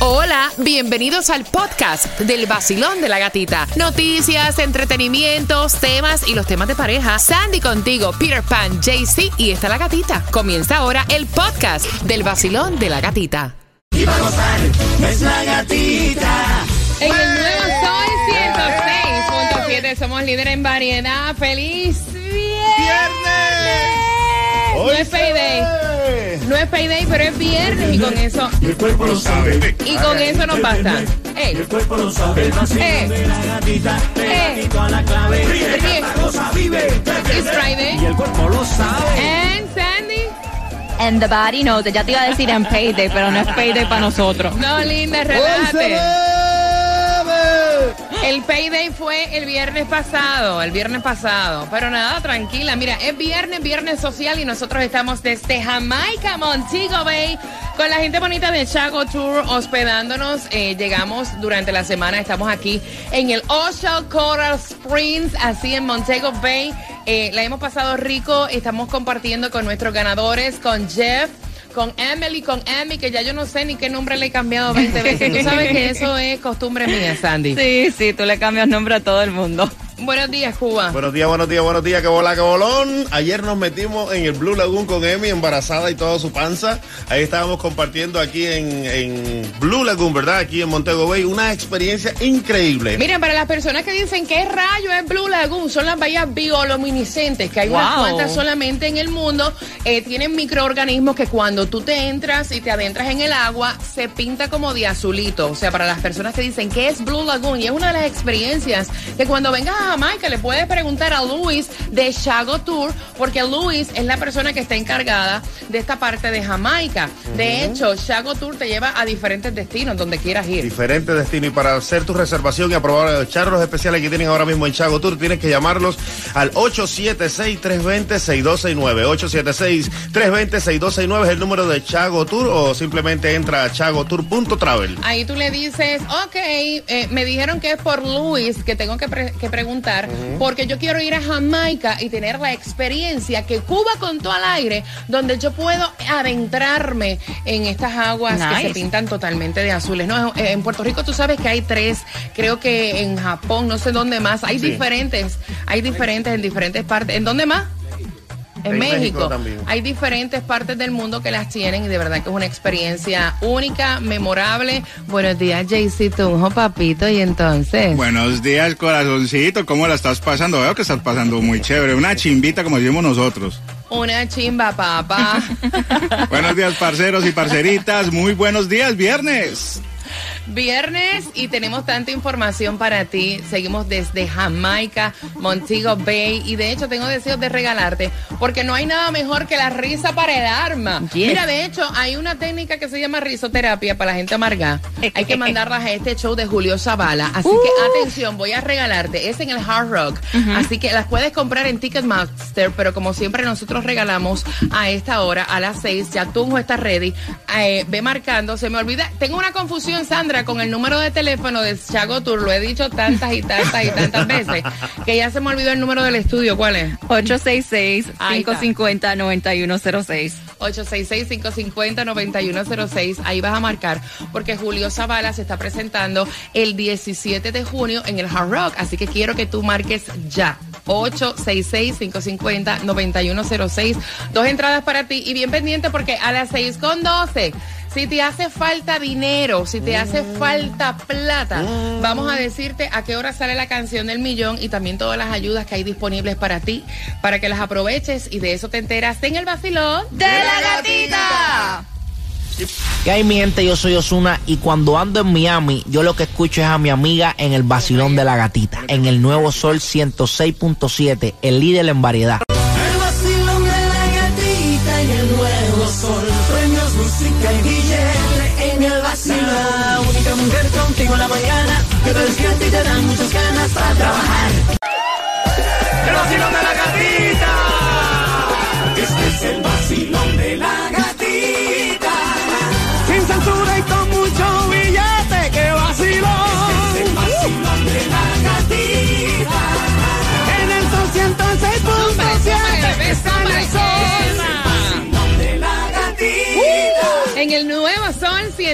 Hola, bienvenidos al podcast del vacilón de la gatita. Noticias, entretenimientos, temas y los temas de pareja. Sandy contigo, Peter Pan, JC y está la gatita. Comienza ahora el podcast del vacilón de la gatita. Y va a gozar, es la gatita. En el nuevo Soy 106.7 somos líderes en variedad. ¡Feliz viernes! No es payday. No es payday, pero es viernes y con eso. El cuerpo lo sabe. Y con eso nos basta. Ey. El cuerpo lo sabe. El vacío Eh. de la gatita. Eh. Pegadito a la clave. Ríe, Ríe. canta, goza, vive. It's Friday. Y el cuerpo lo sabe. And Sandy. And the body knows. Ya te iba a decir en payday, pero no es payday para nosotros. No, linda, relájate. El payday fue el viernes pasado, el viernes pasado. Pero nada, tranquila. Mira, es viernes, viernes social y nosotros estamos desde Jamaica, Montego Bay, con la gente bonita de Chago Tour hospedándonos. Eh, llegamos durante la semana, estamos aquí en el Ocean Coral Springs, así en Montego Bay. Eh, la hemos pasado rico, estamos compartiendo con nuestros ganadores, con Jeff con Emily, con Amy, que ya yo no sé ni qué nombre le he cambiado 20 veces. Tú sabes que eso es costumbre mía, Sandy. Sí, sí, tú le cambias nombre a todo el mundo. Buenos días, Cuba. Buenos días, buenos días, buenos días, que bola, que bolón. Ayer nos metimos en el Blue Lagoon con Emi, embarazada y toda su panza. Ahí estábamos compartiendo aquí en, en Blue Lagoon, ¿verdad? Aquí en Montego Bay, una experiencia increíble. Miren, para las personas que dicen qué rayo es Blue Lagoon, son las bahías bioluminiscentes, que hay unas Wow. cuantas solamente en el mundo. Eh, tienen microorganismos que cuando tú te entras y te adentras en el agua, se pinta como de azulito. O sea, para las personas que dicen qué es Blue Lagoon, y es una de las experiencias que cuando vengas a Jamaica le puedes preguntar a Luis de Chago Tour, porque Luis es la persona que está encargada de esta parte de Jamaica. De hecho, Chago Tour te lleva a diferentes destinos donde quieras ir. Diferentes destinos y para hacer tu reservación y aprobar los charros especiales que tienen ahora mismo en Chago Tour, tienes que llamarlos al 876-320-6269. 876-320-6269 es el número de Chago Tour o simplemente entra a chagotour.travel. Ahí tú le dices, ok, eh, me dijeron que es por Luis que tengo que, pre- que preguntar, porque yo quiero ir a Jamaica y tener la experiencia que Cuba contó al aire, donde yo puedo adentrarme en estas aguas que se pintan totalmente de azules. No, en Puerto Rico tú sabes que hay tres, creo que en Japón, no sé dónde más, hay Sí. diferentes, hay diferentes en diferentes partes. ¿En dónde más? En, En México, México también. hay diferentes partes del mundo que las tienen y de verdad que es una experiencia única, memorable. Buenos días, JC Tunjo, papito, y entonces. Buenos días, corazoncito. ¿Cómo la estás pasando? Veo que estás pasando muy chévere. Una chimbita como decimos nosotros. Una chimba, papá. Buenos días, parceros y parceritas. Muy buenos días, viernes. Viernes y tenemos tanta información para ti. Seguimos desde Jamaica, Montego Bay y de hecho tengo deseos de regalarte porque no hay nada mejor que la risa para el arma. Yes. Mira, de hecho hay una técnica que se llama risoterapia para la gente amarga. Hay que mandarlas a este show de Julio Zavala. Así que atención, voy a regalarte. Es en el Hard Rock. Así que las puedes comprar en Ticketmaster, pero como siempre nosotros regalamos a esta hora, a las 6, ya Tunjo está ready. Eh, ve marcando, se me olvida. Tengo una confusión, Sandra, con el número de teléfono de Chago Tour. Lo he dicho tantas y tantas y tantas veces que ya se me olvidó el número del estudio. ¿Cuál es? 866-550-9106. 866-550-9106. Ahí vas a marcar porque Julio Zavala se está presentando el 17 de junio en el Hard Rock. Así que quiero que tú marques ya. 866-550-9106. Dos entradas para ti y bien pendiente porque a las 6 con 12. Si te hace falta dinero, si te hace falta plata, vamos a decirte a qué hora sale la canción del millón y también todas las ayudas que hay disponibles para ti, para que las aproveches y de eso te enteras en el vacilón ¡De la gatita! ¿Qué hay mi gente? Yo soy Osuna y cuando ando en Miami, yo lo que escucho es a mi amiga en el vacilón de la gatita, en el nuevo Sol 106.7, el líder en variedad. Que te despierta y te dan muchas ganas para trabajar.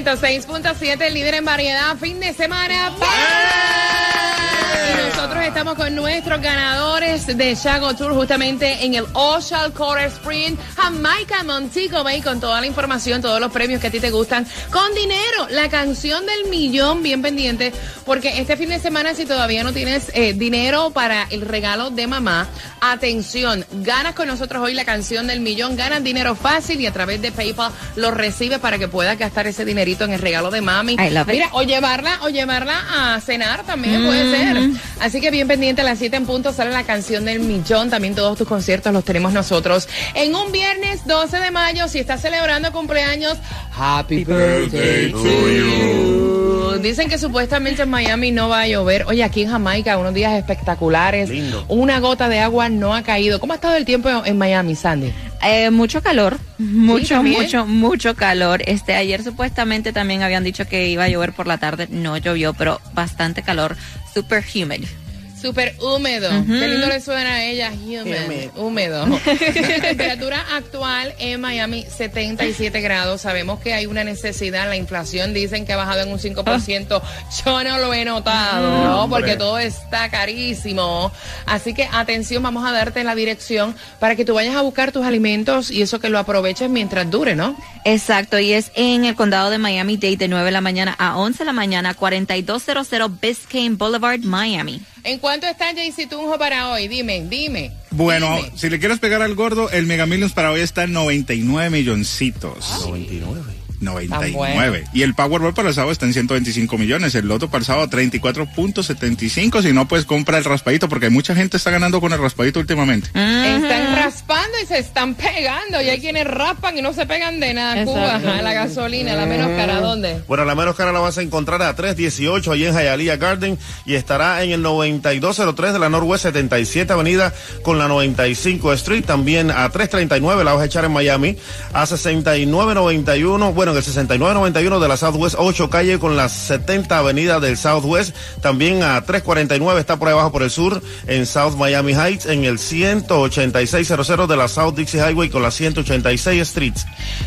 106.7, líder en variedad, fin de semana. Nosotros estamos con nuestros ganadores de Chago Tour justamente en el Ocean Core Spring, Jamaica Montego Bay, con toda la información, todos los premios que a ti te gustan, con dinero, la canción del millón, bien pendiente, porque este fin de semana si todavía no tienes eh, dinero para el regalo de mamá, atención, ganas con nosotros hoy la canción del millón, ganas dinero fácil y a través de PayPal lo recibes para que puedas gastar ese dinerito en el regalo de mami. I love it. Mira, o llevarla, o llevarla a cenar también puede ser. Así que bien pendiente, a las 7 en punto sale la canción del millón. También todos tus conciertos los tenemos nosotros. En un viernes 12 de mayo, si estás celebrando cumpleaños, Happy birthday to you. Dicen que supuestamente en Miami no va a llover. Oye, aquí en Jamaica, unos días espectaculares. Lindo. Una gota de agua no ha caído. ¿Cómo ha estado el tiempo en Miami, Sandy? Eh, mucho calor, mucho, mucho, mucho calor. Este ayer supuestamente también habían dicho que iba a llover por la tarde, no llovió, pero bastante calor, super humid. Súper húmedo. Qué lindo le suena a ella, humid, húmedo. Temperatura actual en Miami, 77 grados. Sabemos que hay una necesidad. La inflación dicen que ha bajado en un 5%. Yo no lo he notado, ¿no? Porque todo está carísimo. Así que atención, vamos a darte la dirección para que tú vayas a buscar tus alimentos y eso que lo aproveches mientras dure, ¿no? Exacto, y es en el condado de Miami-Dade de 9 de la mañana a 11 de la mañana, 4200 Biscayne Boulevard, Miami. ¿En cuánto está Jaycee Tunjo para hoy? Dime, dime. Bueno, dime. si le quieres pegar al gordo, el Mega Millions para hoy está en 99 milloncitos. 99. 99. Y el Powerball para el sábado está en 125 millones. El Loto para el sábado 34.75. Si no, pues compra el raspadito porque mucha gente está ganando con el raspadito últimamente. Están raspando y se están pegando. Y hay quienes raspan y no se pegan de nada. Cuba, la gasolina, la menos cara, ¿dónde? Bueno, la menos cara la vas a encontrar a 318 allí en Hialeah Garden y estará en el 9203 de la Northwest 77 Avenida con la 95 Street. También a 339 la vas a echar en Miami. A 6991, bueno, en el 6991 de la Southwest 8 calle con la 70 Avenida del Southwest. También a 349 está por ahí abajo por el sur en South Miami Heights en el 18600 de la South Dixie Highway con la 186 Street.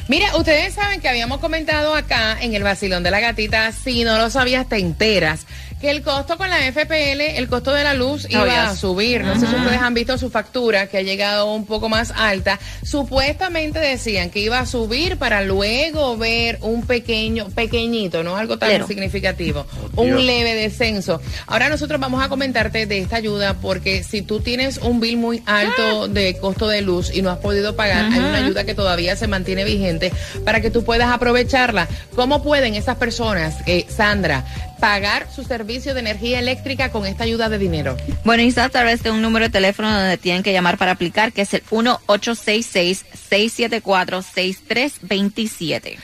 Mira, ustedes saben que habíamos comentado acá en el vacilón de la gatita, si no lo sabías te enteras, que el costo con la FPL, el costo de la luz iba a subir. No sé si ustedes han visto su factura, que ha llegado un poco más alta. Supuestamente decían que iba a subir para luego ver un pequeño, pequeñito, no algo tan significativo, Oh, un Dios. leve descenso. Ahora nosotros vamos a comentarte de esta ayuda porque si tú tienes un bill muy alto de costo de luz y no has podido pagar, hay una ayuda que todavía se mantiene vigente para que tú puedas aprovecharla. ¿Cómo pueden esas personas, eh, Sandra, pagar su servicio de energía eléctrica con esta ayuda de dinero? Bueno, y está a través de un número de teléfono donde tienen que llamar para aplicar, que es el 1-866-674-6327.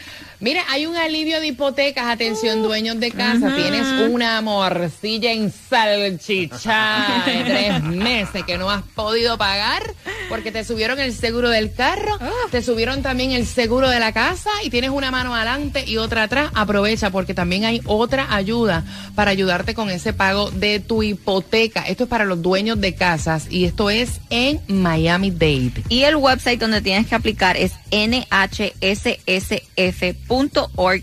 Mira, hay un alivio de hipotecas, atención dueños de casa, tienes una morcilla ensalchichada de tres meses que no has podido pagar porque te subieron el seguro del carro, te subieron también el seguro de la casa y tienes una mano adelante y otra atrás, aprovecha porque también hay otra ayuda para ayudarte con ese pago de tu hipoteca. Esto es para los dueños de casas y esto es en Miami Dade. Y el website donde tienes que aplicar es nhssf.org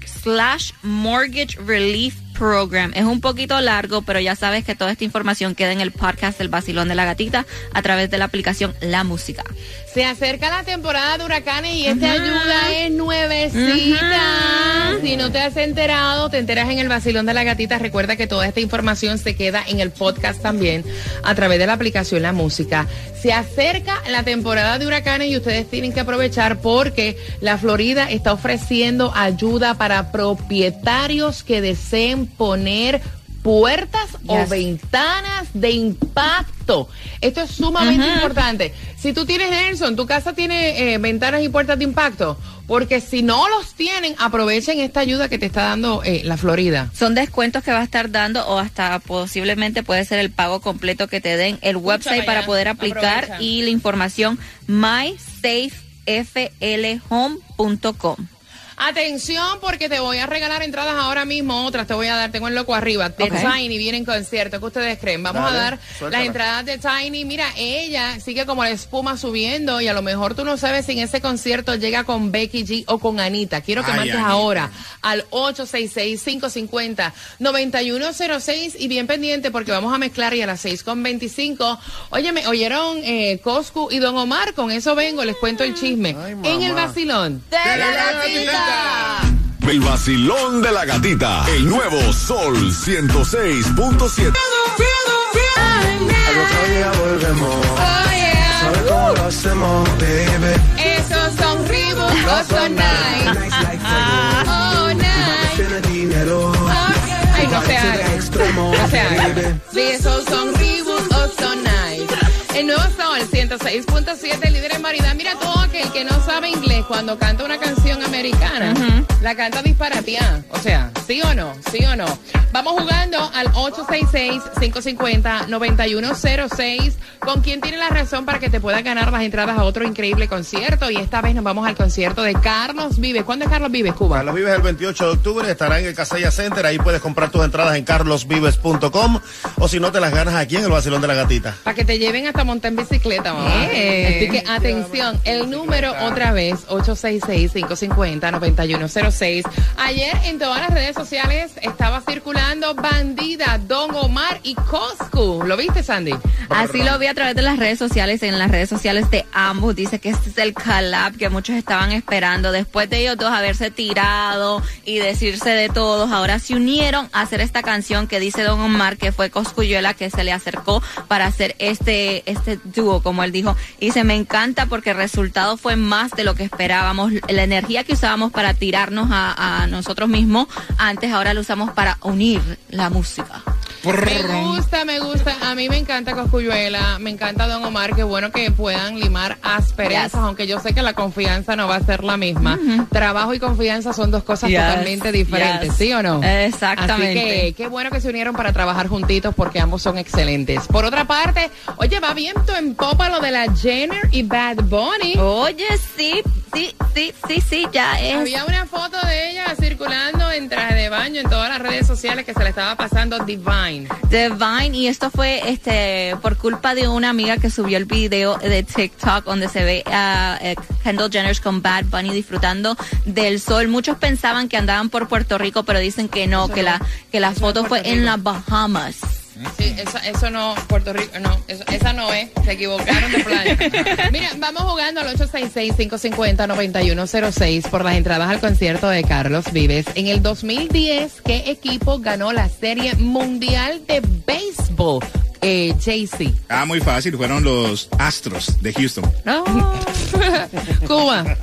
slash mortgage relief program. Es un poquito largo, pero ya sabes que toda esta información queda en el podcast del Basilón de la Gatita a través de la aplicación La Música. Se acerca la temporada de huracanes y esta ayuda es nuevecita. Si no te has enterado, te enteras en el vacilón de la gatita. Recuerda que toda esta información se queda en el podcast también a través de la aplicación La Música. Se acerca la temporada de huracanes y ustedes tienen que aprovechar porque la Florida está ofreciendo ayuda para propietarios que deseen poner puertas o ventanas de impacto. Esto es sumamente importante. Si tú tienes Nelson, tu casa tiene eh, ventanas y puertas de impacto, porque si no los tienen, aprovechen esta ayuda que te está dando eh, la Florida. Son descuentos que va a estar dando o hasta posiblemente puede ser el pago completo que te den el website para poder aplicar y la información mysafeflhome.com. Atención, porque te voy a regalar entradas ahora mismo. Otras te voy a dar. Tengo el loco arriba. De. Tiny viene en concierto. ¿Qué ustedes creen? Vamos Dale, a dar suéltala. las entradas de Tiny. Mira, ella sigue como la espuma subiendo y a lo mejor tú no sabes si en ese concierto llega con Becky G o con Anita. Quiero que Ay, marques Anita. ahora al 866-550-9106 y bien pendiente porque vamos a mezclar y a las 6.25. Oye, me oyeron eh, Coscu y Don Omar, con eso vengo, les cuento el chisme. Ay, en el vacilón. ¡De la gatita! El vacilón de la gatita. El nuevo Sol 106.7. Al otro día volvemos. Oh, yeah. ¿Sabes cómo lo hacemos, baby? Esos son Reebok, oh, so nice. Nice like Oh, fuego. nice. Tiene dinero. Ay, no se haga. Extremo, No se haga. baby. De esos son El nuevo Sol 106.7, líder en variedad. Mira todo aquel que no sabe inglés cuando canta una canción americana, la canta disparateada. O sea, ¿sí o no? ¿Sí o no? Vamos jugando al 866-550-9106. ¿Con quién tiene la razón para que te puedas ganar las entradas a otro increíble concierto? Y esta vez nos vamos al concierto de Carlos Vives. ¿Cuándo es Carlos Vives, Cuba? Carlos Vives el 28 de octubre estará en el Casella Center. Ahí puedes comprar tus entradas en carlosvives.com o si no te las ganas aquí en el Vacilón de la Gatita. Para que te lleven hasta montar en bicicleta, mamá. Así que atención, el número otra vez, 866-550-9106. Ayer en todas las redes sociales estaba circulando Bandida, Don Omar y Coscu. ¿Lo viste, Sandy? Así lo vi a través de las redes sociales, en las redes sociales de ambos. Dice que este es el collab que muchos estaban esperando. Después de ellos dos haberse tirado y decirse de todos, ahora se unieron a hacer esta canción que dice Don Omar, que fue Coscuyuela que se le acercó para hacer este, este dúo, como él dijo. Y dice, me encanta porque el resultado fue más de lo que esperábamos. La energía que usábamos para tirarnos a, a nosotros mismos, antes ahora la usamos para unir la música. Me gusta, me gusta. A mí me encanta Coscuyuela, me encanta Don Omar. Qué bueno que puedan limar asperezas, Yes. aunque yo sé que la confianza no va a ser la misma. Trabajo y confianza son dos cosas Yes, totalmente diferentes, yes. ¿sí o no? Exactamente. Así que qué bueno que se unieron para trabajar juntitos porque ambos son excelentes. Por otra parte, oye, va viento en popa lo de la Jenner y Bad Bunny. Oye, sí, sí, sí, sí, sí, ya es. Había una foto de ella circulando en traje de baño en todas las redes sociales que se le estaba pasando Divine. Divine y esto fue este por culpa de una amiga que subió el video de TikTok donde se ve a eh, Kendall Jenner con Bad Bunny disfrutando del sol. Muchos pensaban que andaban por Puerto Rico, pero dicen que no, Eso que no. la que la Eso foto fue en las Bahamas. Sí, eso, eso no, Puerto Rico, no, eso- esa no es, se equivocaron de playa. Mira, vamos jugando al 866-550-9106 por las entradas al concierto de Carlos Vives. En el 2010, ¿qué equipo ganó la Serie Mundial de Béisbol? Eh. Ah, muy fácil, fueron los Astros de Houston. No. Cuba.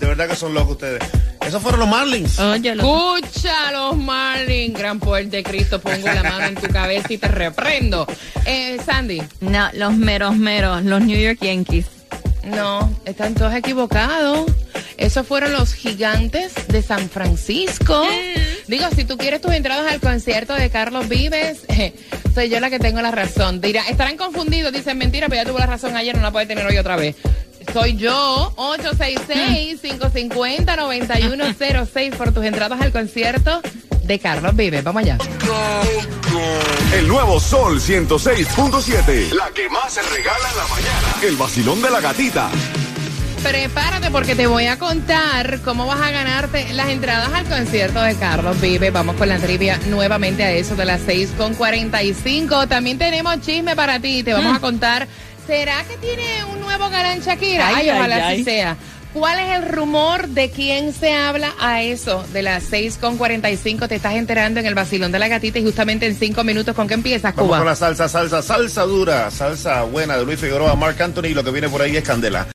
De verdad que son locos ustedes. Esos fueron los Marlins. Oye, Escucha los Marlins, gran poder de Cristo, pongo la mano en tu cabeza y te reprendo. Eh, Sandy. no, los meros meros, los New York Yankees. No, están todos equivocados. Esos fueron los gigantes de San Francisco. Digo, si tú quieres tus entradas al concierto de Carlos Vives, eh, soy yo la que tengo la razón. Dirá, estarán confundidos, dicen mentira, pero ya tuvo la razón ayer, no la puede tener hoy otra vez. Soy yo, 866-550-9106 por tus entradas al concierto de Carlos Vives. Vamos allá. El nuevo Sol 106.7. La que más se regala en la mañana. El vacilón de la gatita. Prepárate porque te voy a contar cómo vas a ganarte las entradas al concierto de Carlos Vive. Vamos con la trivia nuevamente a eso de las 6 con 45. También tenemos chisme para ti. Te vamos a contar. ¿Será que tiene un nuevo galán Shakira? Ay, Ay, ojalá ay, así sea. ¿Cuál es el rumor de quién se habla a eso de las 6 con 45? Te estás enterando en el vacilón de la gatita y justamente en 5 minutos con qué empiezas, Vamos Cuba. con la salsa, salsa, salsa dura, salsa buena de Luis Figueroa, Mark Anthony y lo que viene por ahí es Candela.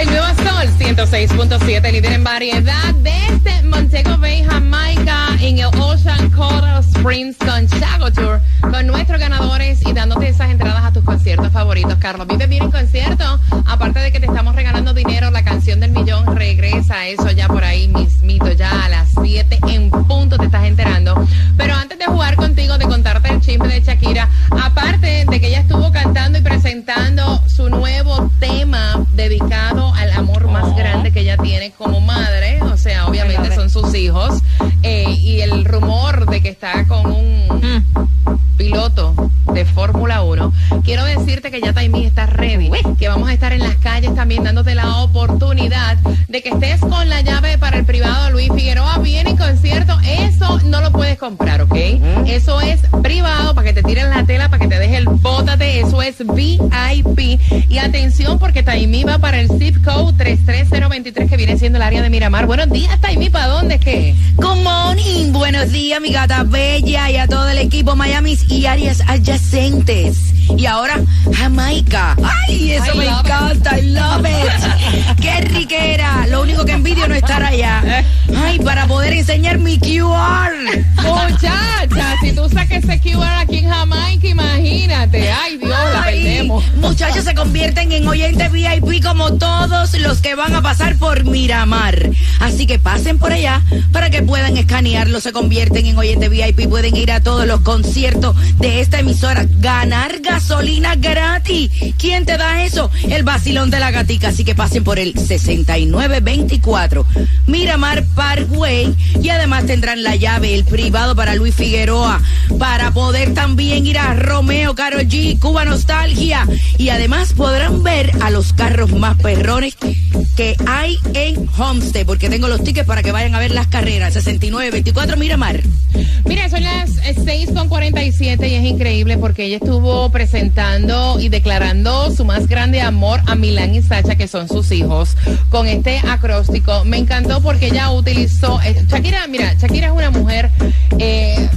El nuevo Sol 106.7, líder en variedad desde Montego Bay, Jamaica, en el Ocean Coral Springs con Chago Tour, con nuestros ganadores y dándote esas entradas a tus conciertos favoritos. Carlos, vive bien en concierto. Aparte de que te estamos regalando dinero, la canción del millón regresa eso ya por ahí mismito, ya a las 7 en punto te estás enterando. Pero antes de jugar contigo, de contarte el chisme de Shakira, aparte de que ella estuvo cantando y presentando su nuevo tema dedicado al amor más grande que ella tiene como madre, o sea, obviamente son sus hijos, eh, y el rumor de que está con un piloto de Fórmula 1. Quiero decirte que ya Taimí está ready, que vamos a estar en las calles también dándote la oportunidad de que estés con la llave para el privado Luis Figueroa. Viene concierto, es no lo puedes comprar, ¿ok? Eso es privado para que te tiren la tela, para que te deje el bótate. Eso es VIP. Y atención porque Taimí va para el zip code 33023 que viene siendo el área de Miramar. Buenos días, Taimí, ¿para dónde es que? Good morning, buenos días, mi gata bella y a todo el equipo Miami y áreas adyacentes. Y ahora Jamaica. Ay, eso I me it. encanta, I love it. Qué riquera. Lo único que envidio no estar allá. Ay, para poder enseñar mi QR. Muchacha, si tú saques ese QR aquí en Jamaica, imagínate. Ay, Dios, la Ay, perdemos. Muchachos se convierten en oyentes VIP como todos los que van a pasar por Miramar. Así que pasen por allá para que puedan escanearlo. Se convierten en oyentes VIP. Pueden ir a todos los conciertos de esta emisora. Ganar gasolina gratis. ¿Quién te da eso? El vacilón de la gatica. Así que pasen por el 6924 Miramar Parkway. Y además tendrán la llave, el privado para Luis Figueroa. Para poder también ir a Romeo, Carol G, Cuba Nostalgia. Y además podrán ver a los carros más perrones que hay en Homestead. Porque tengo los tickets para que vayan a ver las carreras. 6924 Miramar. Mira, son las eh, 6 con 47 y es increíble porque ella estuvo presentando y declarando su más grande amor a Milán y Sacha, que son sus hijos, con este acróstico. Me encantó porque ella utilizó. eh, Shakira, mira, Shakira es una mujer. eh,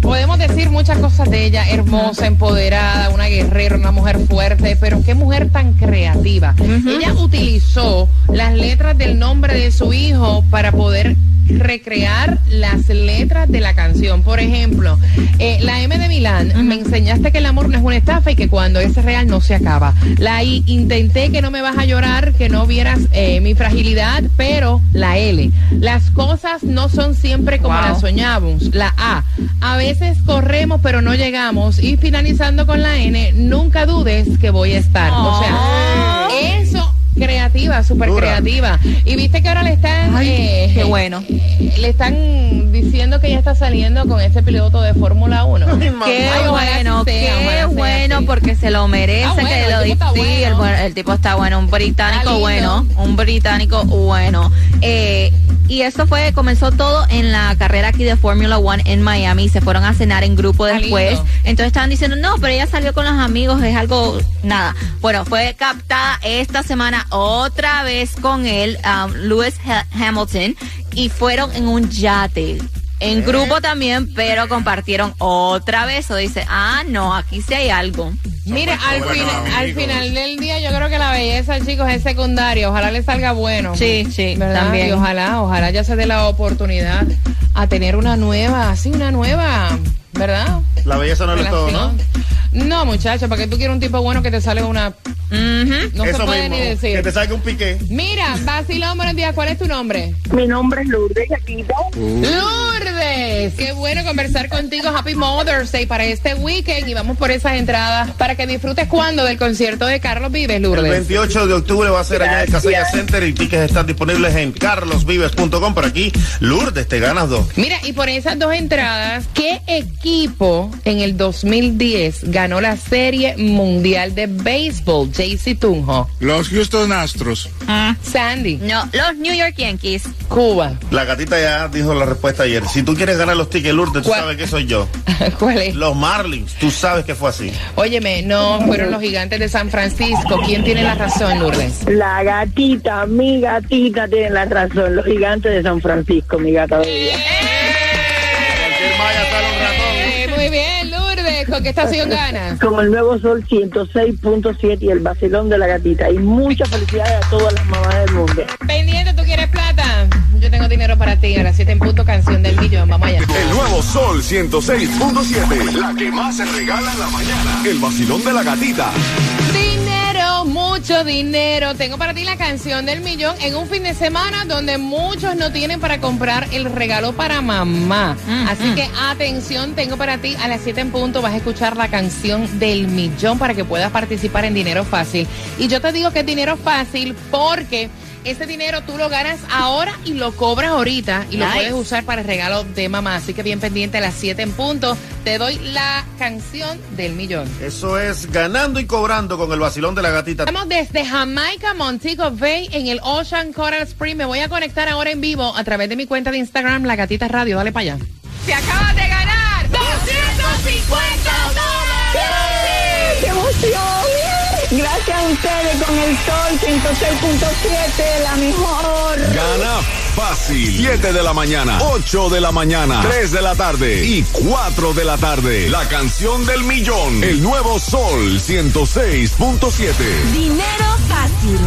Podemos decir muchas cosas de ella, hermosa, empoderada, una guerrera, una mujer fuerte, pero qué mujer tan creativa. Ella utilizó las letras del nombre de su hijo para poder recrear las letras de la canción. Por ejemplo, eh, la M de Milán, me enseñaste que el amor no es una estafa y que cuando es real no se acaba. La I, intenté que no me vas a llorar, que no vieras eh, mi fragilidad, pero la L, las cosas no son siempre como Wow. las soñamos. La A, a veces corremos pero no llegamos. Y finalizando con la N, nunca dudes que voy a estar. O sea, eso creativa, súper creativa. Y viste que ahora le están... Ay, eh, qué bueno. eh, le están diciendo que ella está saliendo con ese piloto de Fórmula 1. Qué Ay, bueno, sea, qué bueno, así. porque se lo merece bueno, que el lo tipo está sí, el, bueno. tipo está bueno, un británico bueno, un británico bueno. Eh, y eso fue, comenzó todo en la carrera aquí de Formula One en Miami, se fueron a cenar en grupo Está después. lindo. Entonces estaban diciendo, no, pero ella salió con los amigos, es algo, nada. Bueno, fue captada esta semana otra vez con él, um, Lewis Ha- Hamilton, y fueron en un yate. En grupo también, pero compartieron otra vez. O dice, ah, no, aquí sí hay algo. Mire, al, al final del día belleza, chicos, es secundaria. Ojalá le salga bueno. Sí, sí, ¿verdad? también. Y ojalá, ojalá ya se dé la oportunidad a tener una nueva, así una nueva, ¿verdad? La belleza no lo es todo, ¿no? No, muchacho, para que tú quieras un tipo bueno que te sale una... No Eso se puede mismo, ni decir. Que te salga un piqué. Mira, Basilón, buenos días. ¿Cuál es tu nombre? Mi nombre es Lourdes Yaquita. Lourdes, qué bueno conversar contigo. Happy Mother's Day para este weekend y vamos por esas entradas para que disfrutes cuando del concierto de Carlos Vives, El Lourdes. 28 de octubre va a ser allá en el Casella Center y tickets están disponibles en carlosvives.com. Por aquí, Lourdes, te ganas dos. Mira, y por esas dos entradas, ¿qué equipo en el 2010 ganó la Serie Mundial de Béisbol? JC Tunjo, Los Houston Astros. Sandy, No, los New York Yankees. Cuba. La gatita ya dijo la respuesta ayer. Si tú quieres ganar los tickets, Lourdes, tú sabes que soy yo. ¿Cuál es? Los Marlins, tú sabes que fue así. Óyeme, no, fueron los gigantes de San Francisco. ¿Quién tiene la razón, Lourdes? La gatita, mi gatita tiene la razón. Los gigantes de San Francisco, mi gata bella. Qué estación ganas? Con el nuevo sol 106.7 y el vacilón de la gatita. Y muchas felicidades a todas las mamás del mundo. Pendiente, ¿tú quieres plata? Yo tengo dinero para ti. Ahora 7 en punto, canción del millón. Vamos allá. El nuevo Sol 106.7. La que más se regala en la mañana. El vacilón de la gatita. Mucho dinero. Tengo para ti la canción del millón en un fin de semana donde muchos no tienen para comprar el regalo para mamá. Así que atención, tengo para ti a las 7 en punto. Vas a escuchar la canción del millón para que puedas participar en Dinero Fácil. Y yo te digo que es Dinero Fácil porque Este dinero tú lo ganas ahora y lo cobras ahorita y lo puedes usar para el regalo de mamá. Así que bien pendiente a las 7 en punto. Te doy la canción del millón. Eso es ganando y cobrando con el vacilón de la gatita. Estamos desde Jamaica, Montego Bay, en el Ocean Coral Spring. Me voy a conectar ahora en vivo a través de mi cuenta de Instagram, La Gatita Radio. Dale para allá. Se acaba de ganar 250 dólares. ¡Qué emoción! Gracias a ustedes con el Sol 106.7, la mejor. Gana fácil. 7 de la mañana, 8 de la mañana, 3 de la tarde y 4 de la tarde. La canción del millón. El nuevo Sol 106.7. Dinero fácil.